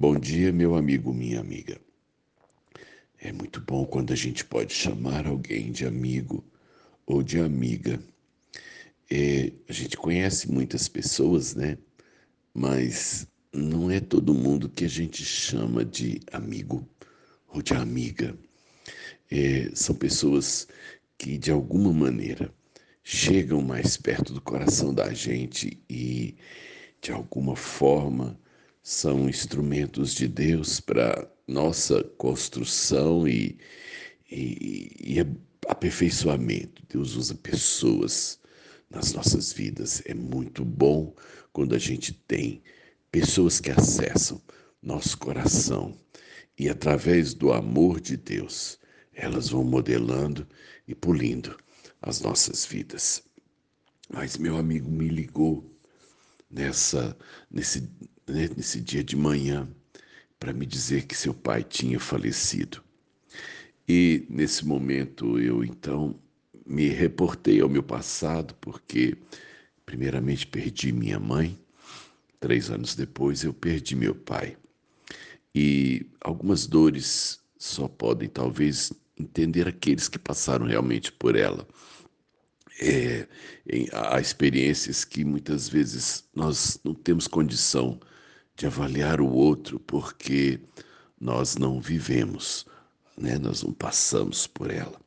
Bom dia, meu amigo, minha amiga. É muito bom quando a gente pode chamar alguém de amigo ou de amiga. É, a gente conhece muitas pessoas, né? Mas não é todo mundo que a gente chama de amigo ou de amiga. É, são pessoas que, de alguma maneira, chegam mais perto do coração da gente e, de alguma forma, são instrumentos de Deus para nossa construção e, e, e aperfeiçoamento. Deus usa pessoas nas nossas vidas. É muito bom quando a gente tem pessoas que acessam nosso coração e, através do amor de Deus, elas vão modelando e polindo as nossas vidas. Mas meu amigo me ligou nessa nesse né, nesse dia de manhã para me dizer que seu pai tinha falecido. E nesse momento eu então me reportei ao meu passado, porque primeiramente perdi minha mãe, três anos depois eu perdi meu pai. E algumas dores só podem talvez entender aqueles que passaram realmente por ela. É, há experiências que muitas vezes nós não temos condição de avaliar o outro porque nós não vivemos, né? nós não passamos por ela.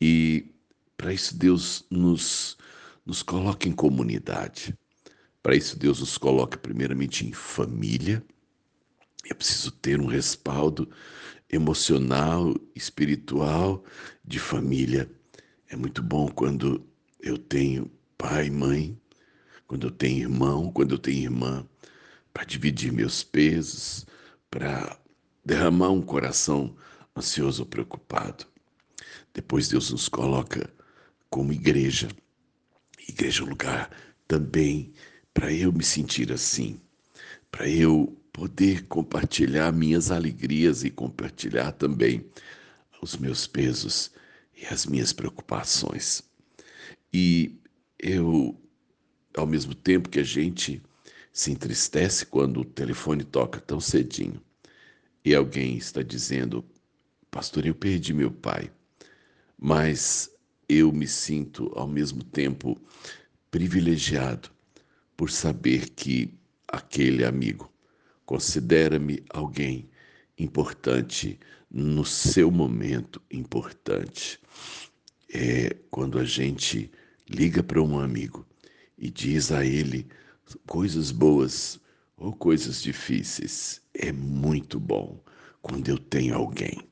E para isso Deus nos, nos coloca em comunidade. Para isso Deus nos coloca primeiramente em família. É preciso ter um respaldo emocional, espiritual de família. É muito bom quando eu tenho pai, mãe, quando eu tenho irmão, quando eu tenho irmã para dividir meus pesos, para derramar um coração ansioso ou preocupado. Depois Deus nos coloca como igreja. Igreja é um lugar também para eu me sentir assim, para eu poder compartilhar minhas alegrias e compartilhar também os meus pesos e as minhas preocupações. E eu, ao mesmo tempo que a gente se entristece quando o telefone toca tão cedinho e alguém está dizendo: Pastor, eu perdi meu pai, mas eu me sinto ao mesmo tempo privilegiado por saber que aquele amigo considera-me alguém importante no seu momento importante. É quando a gente liga para um amigo e diz a ele coisas boas ou coisas difíceis, é muito bom quando eu tenho alguém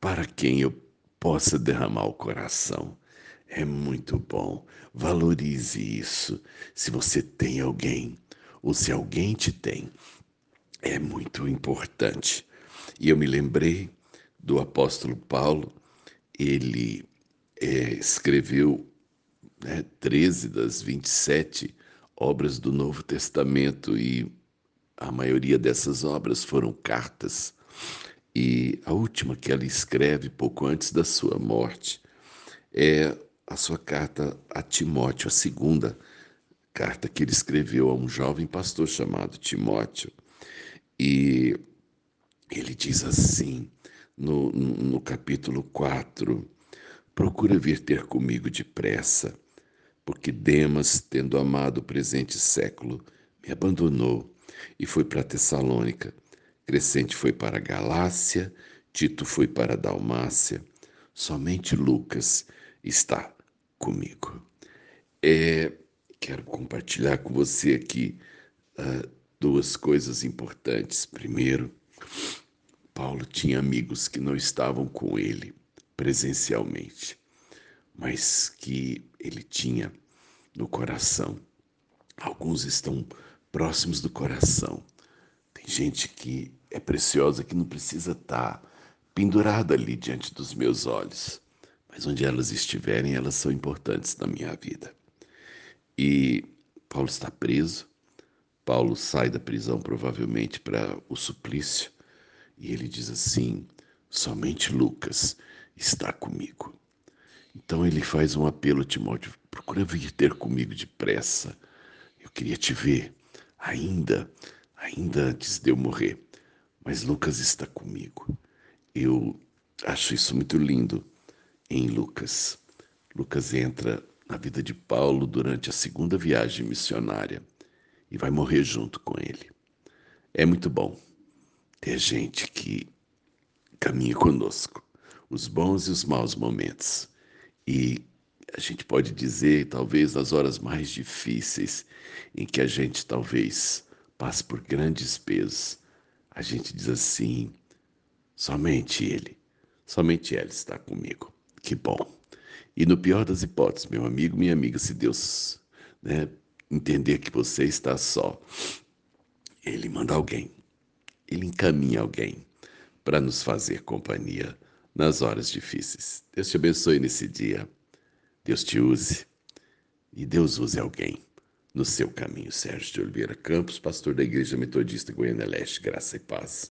para quem eu possa derramar o coração. É muito bom. Valorize isso. Se você tem alguém, ou se alguém te tem, é muito importante. E eu me lembrei do apóstolo Paulo, ele é, escreveu né, 13 das 27 obras do Novo Testamento e a maioria dessas obras foram cartas. E a última que ela escreve pouco antes da sua morte é a sua carta a Timóteo, a segunda carta que ele escreveu a um jovem pastor chamado Timóteo. E ele diz assim, no, no capítulo 4, procura vir ter comigo depressa porque Demas, tendo amado o presente século, me abandonou e foi para Tessalônica. Crescente foi para Galácia, Tito foi para Dalmácia, somente Lucas está comigo. É, quero compartilhar com você aqui uh, duas coisas importantes. Primeiro, Paulo tinha amigos que não estavam com ele presencialmente mas que ele tinha no coração. Alguns estão próximos do coração. Tem gente que é preciosa que não precisa estar pendurada ali diante dos meus olhos, mas onde elas estiverem, elas são importantes na minha vida. E Paulo está preso. Paulo sai da prisão provavelmente para o suplício e ele diz assim: somente Lucas está comigo. Então ele faz um apelo, Timóteo, procura vir ter comigo depressa. Eu queria te ver, ainda, ainda antes de eu morrer. mas Lucas está comigo. Eu acho isso muito lindo em Lucas. Lucas entra na vida de Paulo durante a segunda viagem missionária e vai morrer junto com ele. É muito bom ter gente que caminha conosco, os bons e os maus momentos. E a gente pode dizer, talvez, nas horas mais difíceis, em que a gente talvez passe por grandes pesos, a gente diz assim: somente Ele, somente Ele está comigo. Que bom. E no pior das hipóteses, meu amigo, minha amiga, se Deus né, entender que você está só, Ele manda alguém, Ele encaminha alguém para nos fazer companhia nas horas difíceis. Deus te abençoe nesse dia. Deus te use e Deus use alguém no seu caminho. Sérgio de Oliveira Campos, pastor da Igreja Metodista Goiânia Leste, graça e paz.